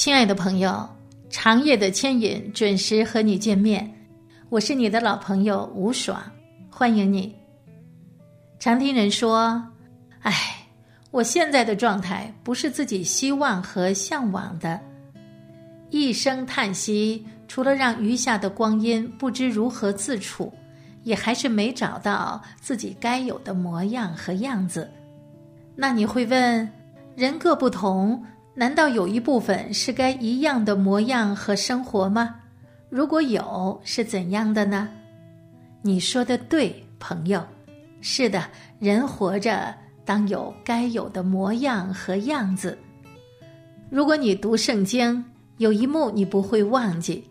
亲爱的朋友，长夜的牵引准时和你见面，我是你的老朋友吴爽，欢迎你。常听人说：“哎，我现在的状态不是自己希望和向往的。”一声叹息，除了让余下的光阴不知如何自处，也还是没找到自己该有的模样和样子。那你会问：人各不同，难道有一部分是该一样的模样和生活吗？如果有，是怎样的呢？你说的对，朋友。是的，人活着当有该有的模样和样子。如果你读圣经，有一幕你不会忘记，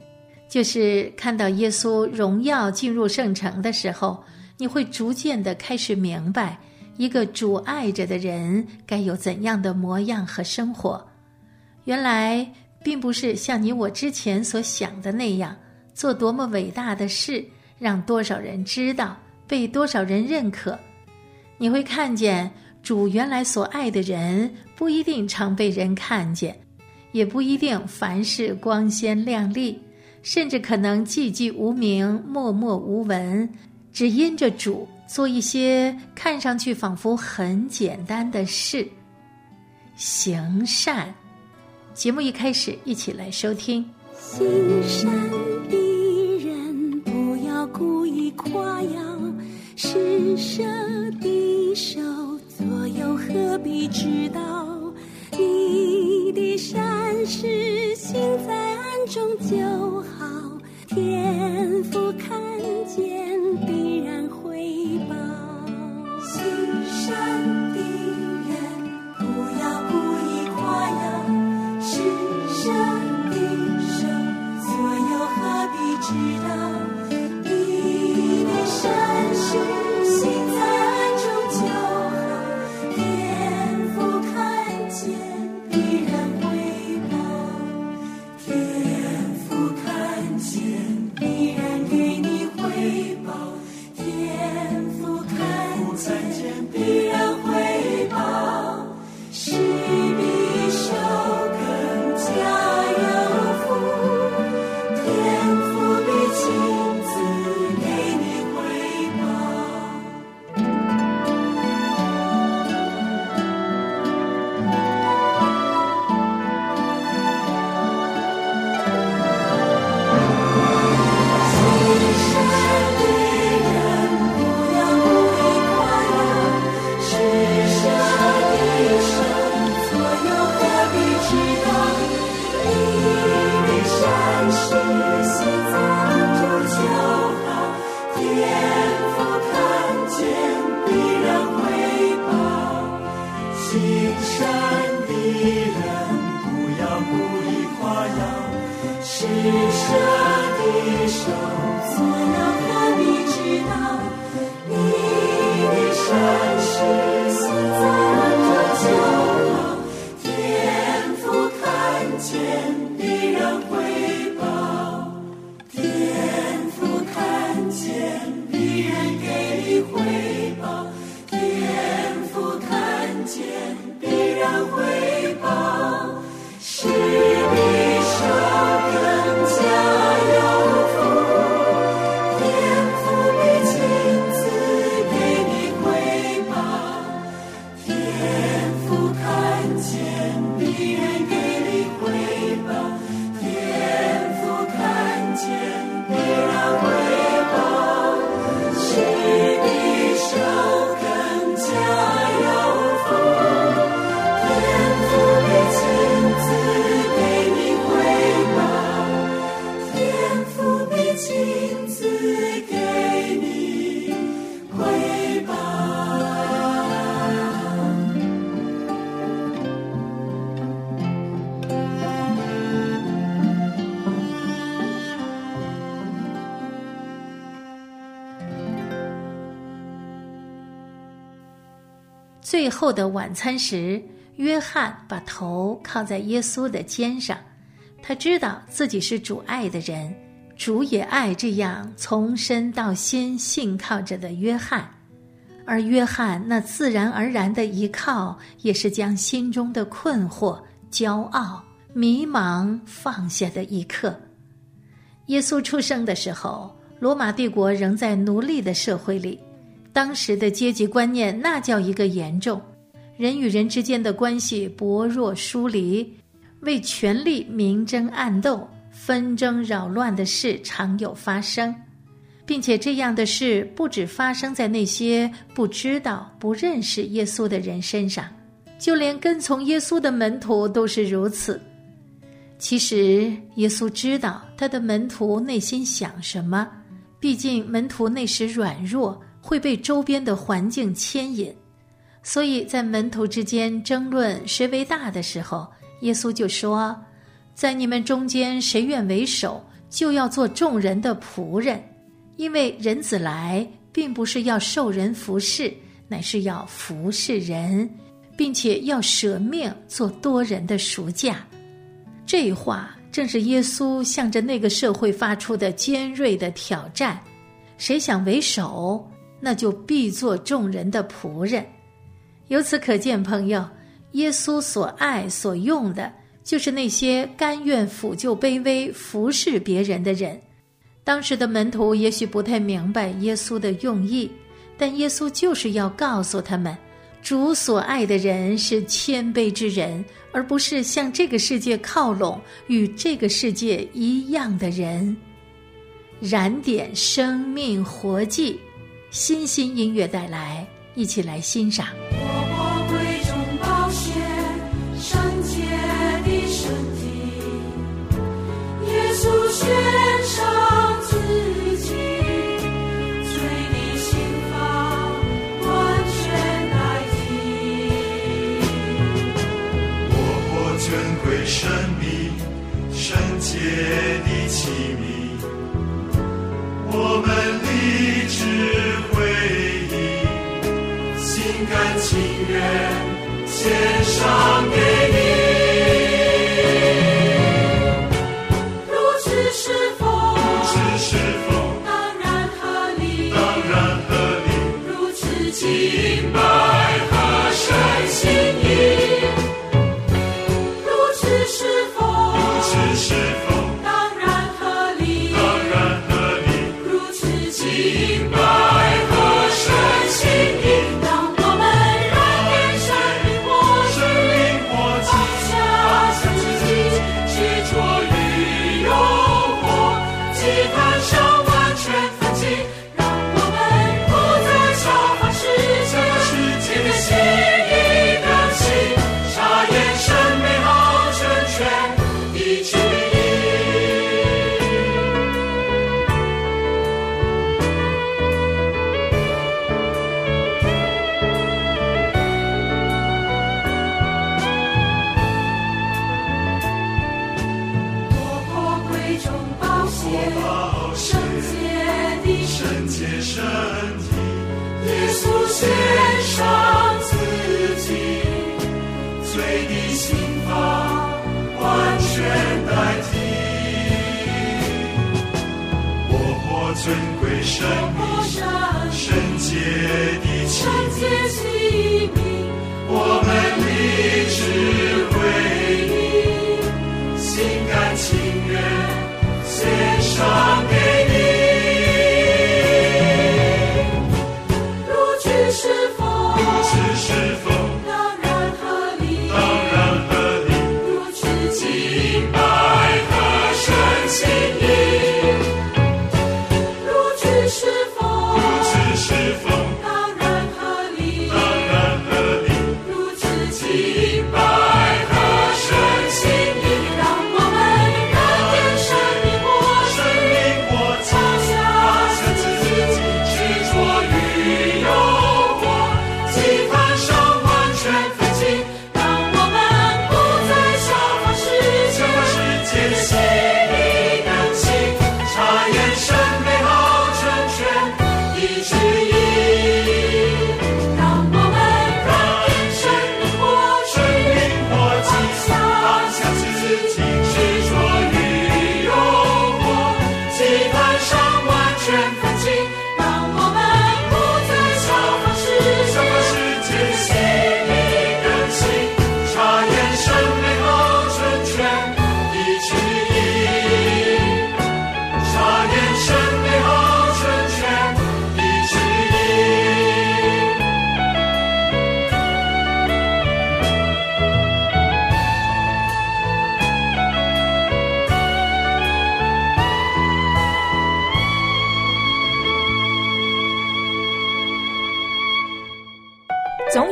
就是看到耶稣荣耀进入圣城的时候，你会逐渐的开始明白，一个主爱着的人该有怎样的模样和生活。原来并不是像你我之前所想的那样，做多么伟大的事，让多少人知道。被多少人认可？你会看见主原来所爱的人不一定常被人看见，也不一定凡事光鲜亮丽，甚至可能寂寂无名、默默无闻，只因着主做一些看上去仿佛很简单的事，行善。节目一开始，一起来收听。心善的人不要故意夸耀。施舍的手，左右何必知道？你的善事行在暗中就好，天父看见必然回报。心善山的人不要故意夸耀。施舍的手，总要和你知道？你的善后的晚餐时，约翰把头靠在耶稣的肩上，他知道自己是主爱的人，主也爱这样从身到心信靠着的约翰。而约翰那自然而然的依靠，也是将心中的困惑、骄傲、迷茫放下的一刻。耶稣出生的时候，罗马帝国仍在奴隶的社会里，当时的阶级观念那叫一个严重，人与人之间的关系薄弱疏离，为权力明争暗斗、纷争扰乱的事常有发生。并且这样的事不止发生在那些不知道、不认识耶稣的人身上，就连跟从耶稣的门徒都是如此。其实，耶稣知道他的门徒内心想什么，毕竟门徒那时软弱，会被周边的环境牵引，所以在门徒之间争论谁为大的时候，耶稣就说：“在你们中间，谁愿为首，就要做众人的仆人。”因为人子来，并不是要受人服侍，乃是要服侍人，并且要舍命做多人的赎价。这话正是耶稣向着那个社会发出的尖锐的挑战：谁想为首，那就必做众人的仆人。由此可见，朋友，耶稣所爱所用的，就是那些甘愿抚救卑微、服侍别人的人。当时的门徒也许不太明白耶稣的用意，但耶稣就是要告诉他们，主所爱的人是谦卑之人，而不是向这个世界靠拢、与这个世界一样的人。燃点生命活祭，新新音乐带来，一起来欣赏。界的器皿，我们立志回应，心甘情愿献上给你。是否？尊贵生命。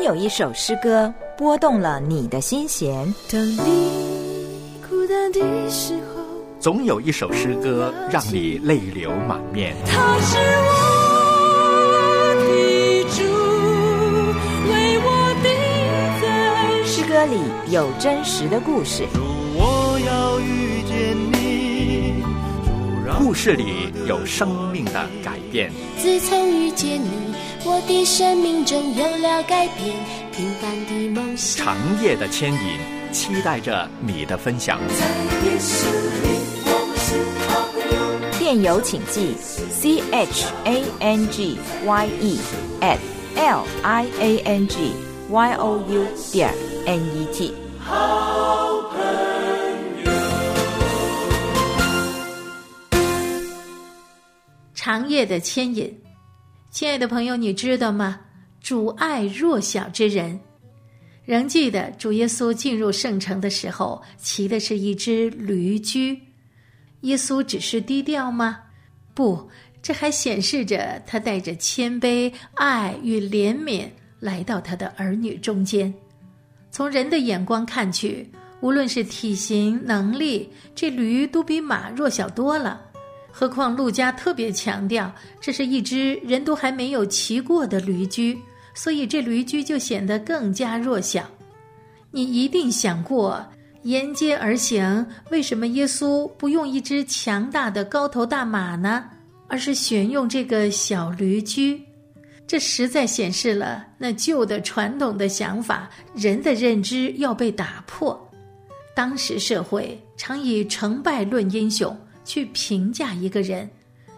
有一首诗歌拨动了你的心弦。当你孤单的时候，总有一首诗歌让你泪流满面。他是我的主，为我定在诗歌里有真实的故事，我要遇见你，故事里有生命的改变。自从遇见你，我的生命中有了改变，平凡的梦想。长夜的牵引，期待着你的分享。电邮请寄 c h a n g y e at l i a n g y o u 点 n e t。长夜的牵引，亲爱的朋友，你知道吗？主爱弱小之人。仍记得主耶稣进入圣城的时候，骑的是一只驴驹。耶稣只是低调吗？不，这还显示着他带着谦卑、爱与怜悯来到他的儿女中间。从人的眼光看去，无论是体型、能力，这驴都比马弱小多了。何况陆家特别强调，这是一只人都还没有骑过的驴驹，所以这驴驹就显得更加弱小。你一定想过，沿街而行，为什么耶稣不用一只强大的高头大马呢？而是选用这个小驴驹？这实在显示了那旧的传统的想法，人的认知要被打破。当时社会常以成败论英雄。去评价一个人，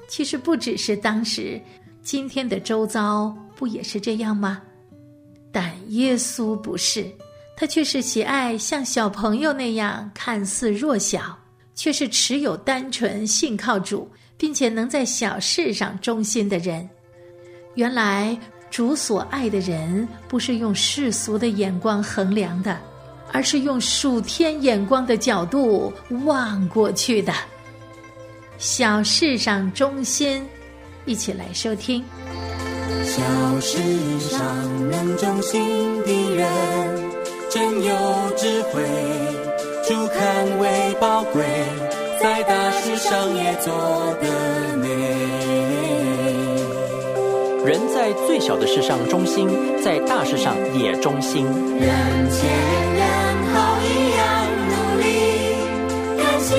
其实不只是当时，今天的周遭不也是这样吗？但耶稣不是，他却是喜爱像小朋友那样看似弱小，却是持有单纯信靠主，并且能在小事上忠心的人。原来主所爱的人，不是用世俗的眼光衡量的，而是用属天眼光的角度望过去的。小事上忠心，一起来收听。小事上能忠心的人，真有智慧，主看为宝贵，在大事上也做得美。人在最小的事上忠心，在大事上也忠心。人前人后一样努力，甘心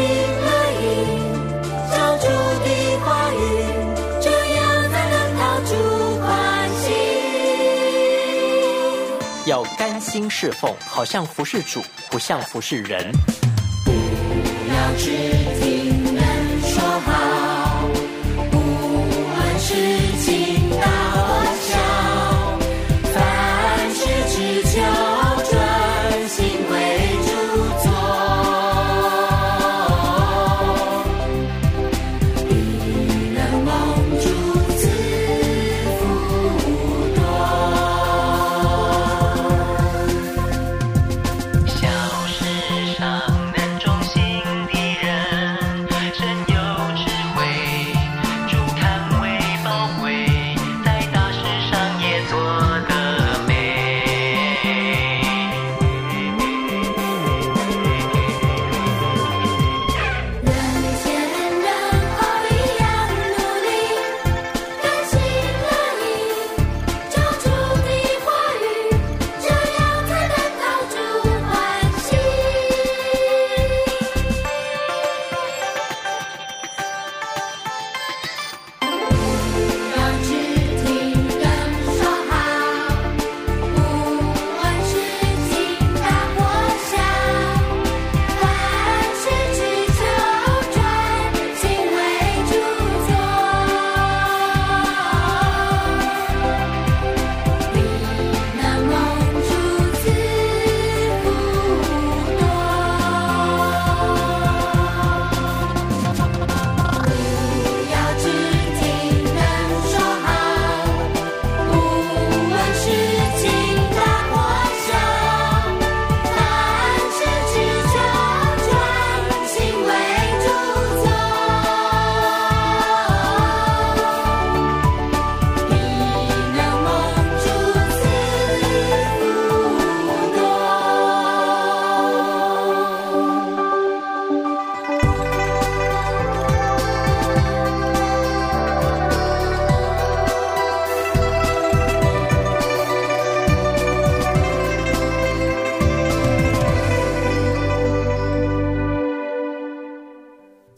心侍奉，好像服侍主，不像服侍人。不要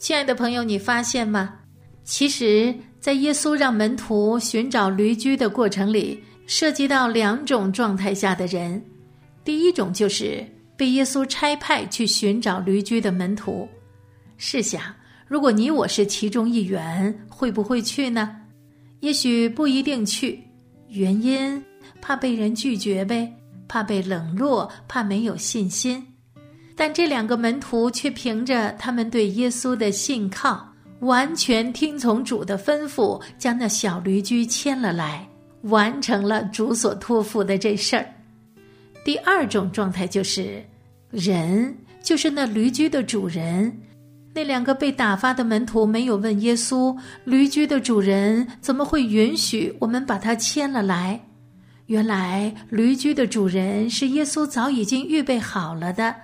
亲爱的朋友，你发现吗？其实，在耶稣让门徒寻找驴驹的过程里，涉及到两种状态下的人。第一种就是被耶稣差派去寻找驴驹的门徒。试想，如果你我是其中一员，会不会去呢？也许不一定去，原因怕被人拒绝呗，怕被冷落，怕没有信心。但这两个门徒却凭着他们对耶稣的信靠，完全听从主的吩咐，将那小驴驹牵了来，完成了主所托付的这事儿。第二种状态就是，人就是那驴驹的主人。那两个被打发的门徒没有问耶稣，驴驹的主人怎么会允许我们把它牵了来？原来驴驹的主人是耶稣早已经预备好了的。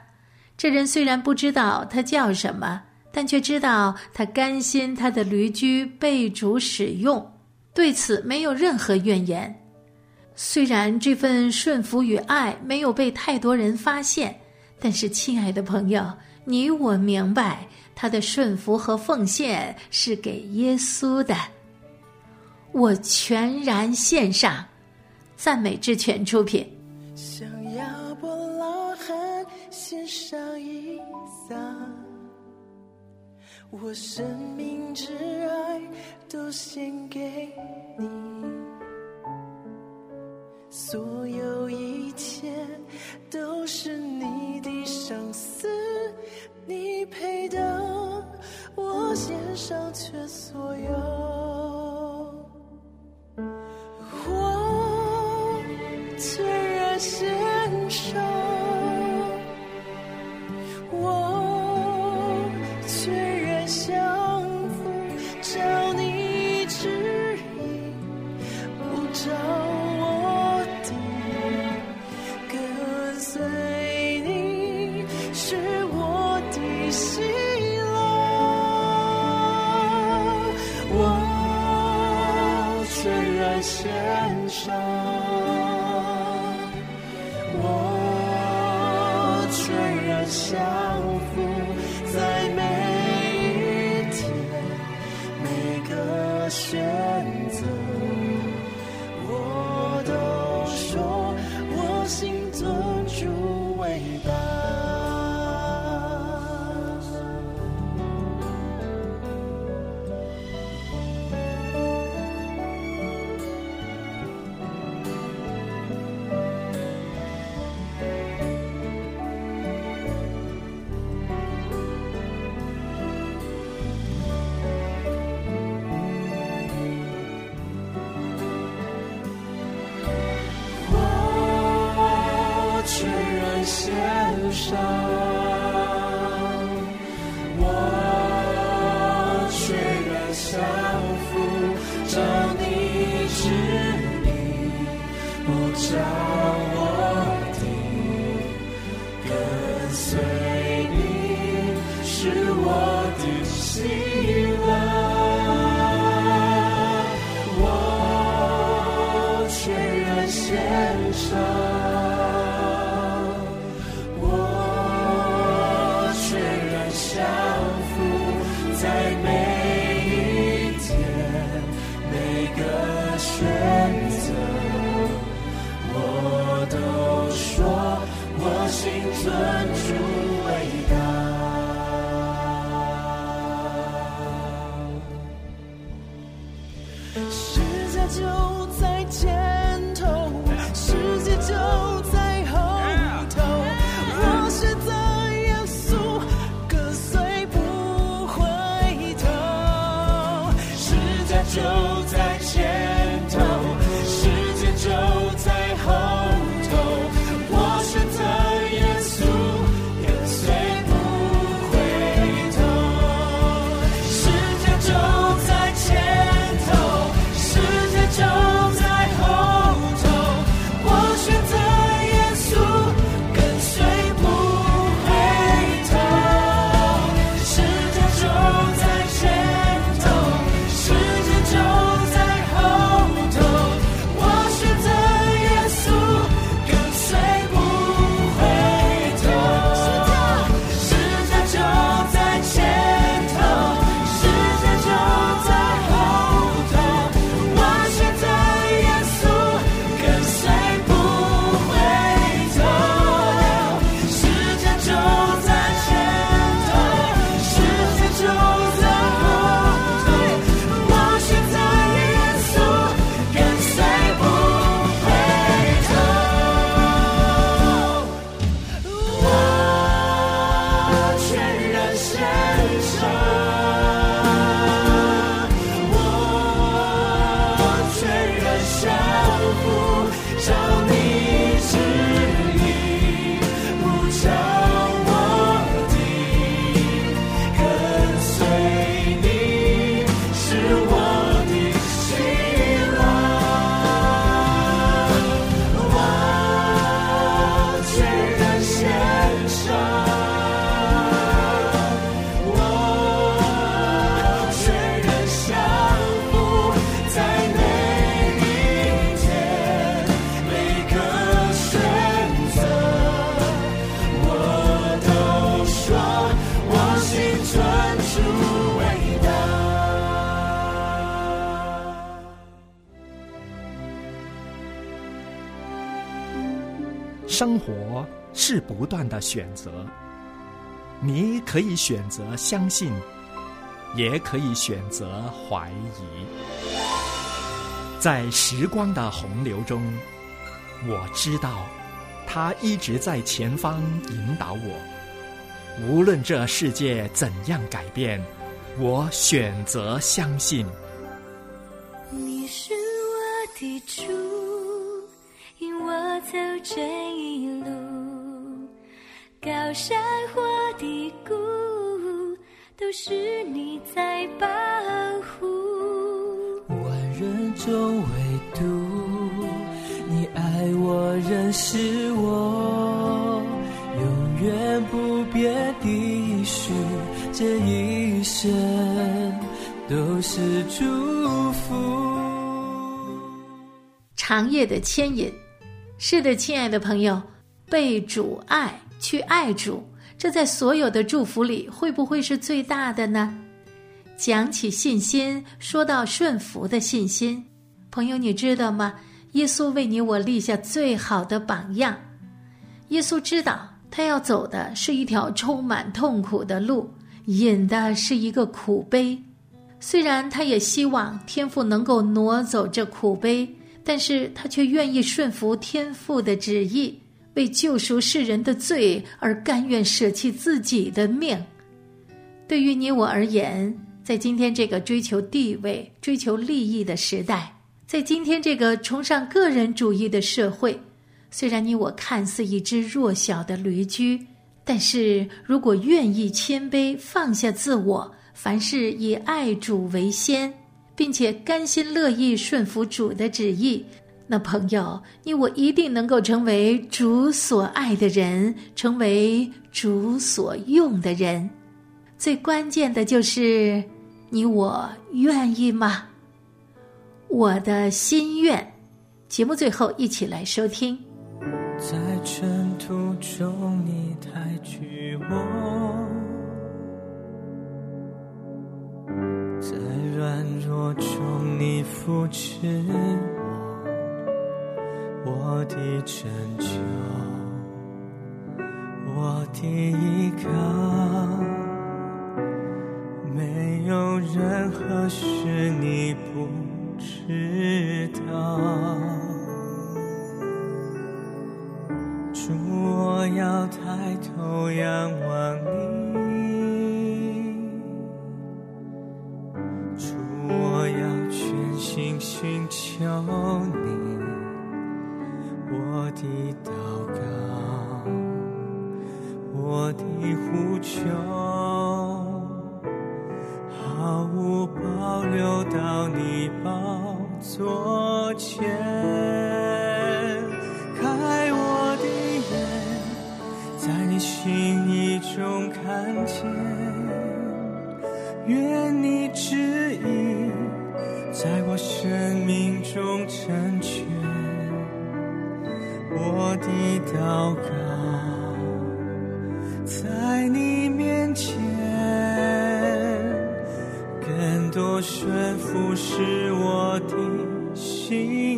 这人虽然不知道他叫什么，但却知道他甘心他的驴驹被主使用，对此没有任何怨言。虽然这份顺服与爱没有被太多人发现，但是亲爱的朋友，你我明白他的顺服和奉献是给耶稣的。我全然献上，赞美之泉出品。献上一撒，我生命之爱都献给你，所有一切都是你的赏赐，你配得我献上全所有，我全然献上。Lord. 是不断的选择，你可以选择相信，也可以选择怀疑。在时光的洪流中，我知道，他一直在前方引导我。无论这世界怎样改变，我选择相信。你是我的主，引我走这一路，高山或低谷，都是你在保护。万人中唯独你爱我，认识我，永远不变的许，这一生都是祝福。长夜的牵引。是的，亲爱的朋友，被主爱，去爱主，这在所有的祝福里，会不会是最大的呢？讲起信心，说到顺服的信心，朋友，你知道吗？耶稣为你我立下最好的榜样。耶稣知道，他要走的是一条充满痛苦的路，引的是一个苦杯。虽然他也希望天父能够挪走这苦杯，但是他却愿意顺服天父的旨意，为救赎世人的罪而甘愿舍弃自己的命。对于你我而言，在今天这个追求地位、追求利益的时代，在今天这个崇尚个人主义的社会，虽然你我看似一只弱小的驴驹，但是如果愿意谦卑、放下自我，凡事以爱主为先，并且甘心乐意顺服主的旨意，那朋友，你我一定能够成为主所爱的人，成为主所用的人。最关键的就是，你我愿意吗？我的心愿。节目最后一起来收听。在尘土中，你抬举我；在软弱中，你扶持我。我的拯救，我的依靠，没有任何事你不知道。主，我要抬头仰望你；主，我要全心寻求你。的呼求，毫无保留到你宝座前。开我的眼，在你心意中看见，愿你旨意在我生命中成全。我的祷告，心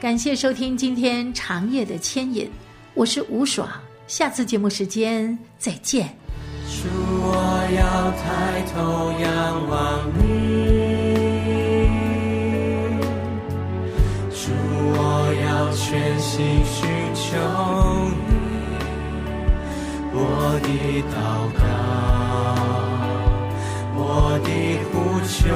感谢收听今天长夜的牵引，我是吴爽，下次节目时间再见。主，我要抬头仰望你；主，我要全心寻求你。我的祷告，我的呼求，